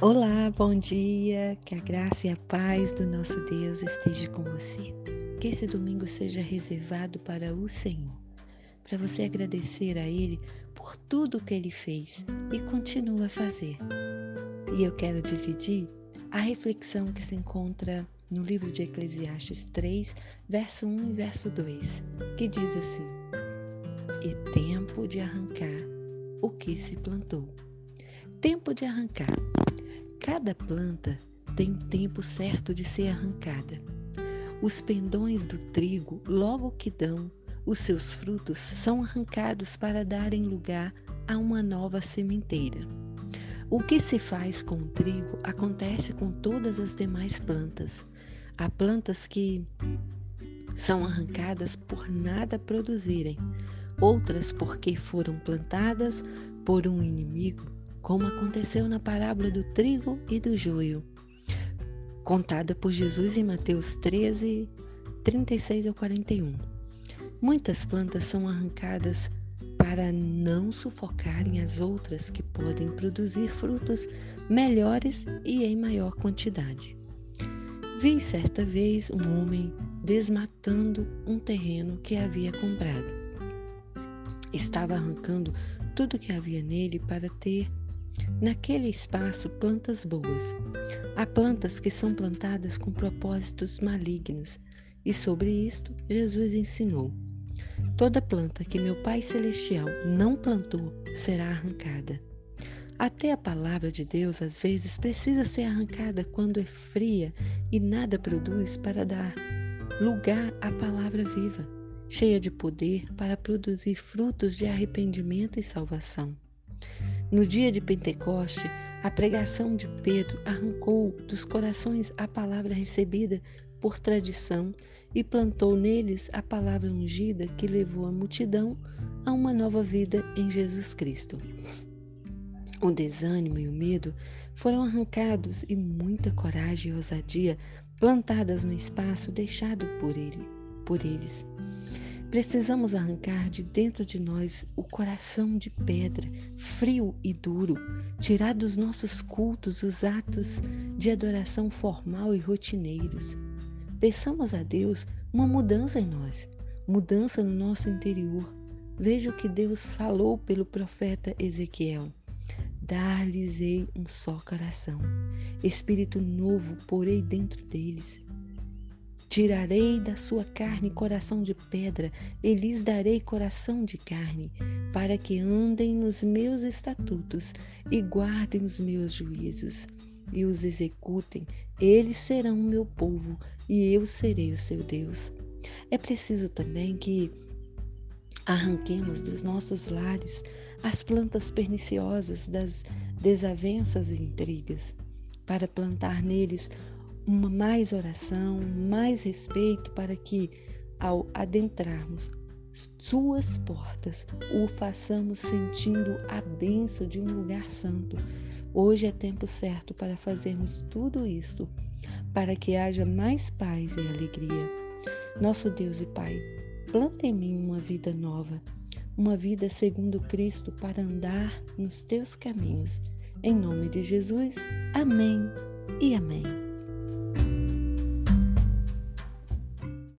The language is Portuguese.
Olá, bom dia. Que a graça e a paz do nosso Deus esteja com você. Que esse domingo seja reservado para o Senhor, para você agradecer a Ele por tudo que Ele fez e continua a fazer. E eu quero dividir a reflexão que se encontra no livro de Eclesiastes 3, verso 1 e verso 2, que diz assim: E tempo de arrancar o que se plantou. Tempo de arrancar Cada planta tem um tempo certo de ser arrancada. Os pendões do trigo, logo que dão os seus frutos, são arrancados para darem lugar a uma nova sementeira. O que se faz com o trigo acontece com todas as demais plantas. Há plantas que são arrancadas por nada produzirem, outras porque foram plantadas por um inimigo como aconteceu na parábola do trigo e do joio, contada por Jesus em Mateus 13, 36 ao 41. Muitas plantas são arrancadas para não sufocarem as outras que podem produzir frutos melhores e em maior quantidade. Vi certa vez um homem desmatando um terreno que havia comprado. Estava arrancando tudo que havia nele para ter Naquele espaço, plantas boas. Há plantas que são plantadas com propósitos malignos, e sobre isto Jesus ensinou: Toda planta que meu Pai Celestial não plantou será arrancada. Até a palavra de Deus às vezes precisa ser arrancada quando é fria e nada produz para dar lugar à palavra viva, cheia de poder para produzir frutos de arrependimento e salvação. No dia de Pentecoste, a pregação de Pedro arrancou dos corações a palavra recebida por tradição e plantou neles a palavra ungida que levou a multidão a uma nova vida em Jesus Cristo. O desânimo e o medo foram arrancados e muita coragem e ousadia plantadas no espaço deixado por ele, por eles. Precisamos arrancar de dentro de nós o coração de pedra, frio e duro, tirar dos nossos cultos os atos de adoração formal e rotineiros. Peçamos a Deus uma mudança em nós, mudança no nosso interior. Veja o que Deus falou pelo profeta Ezequiel. Dar-lhes-ei um só coração, espírito novo porei dentro deles Tirarei da sua carne coração de pedra e lhes darei coração de carne, para que andem nos meus estatutos e guardem os meus juízos e os executem. Eles serão o meu povo e eu serei o seu Deus. É preciso também que arranquemos dos nossos lares as plantas perniciosas das desavenças e intrigas, para plantar neles uma mais oração, mais respeito para que, ao adentrarmos suas portas, o façamos sentindo a benção de um lugar santo. Hoje é tempo certo para fazermos tudo isto, para que haja mais paz e alegria. Nosso Deus e Pai, planta em mim uma vida nova, uma vida segundo Cristo para andar nos teus caminhos. Em nome de Jesus, amém e amém.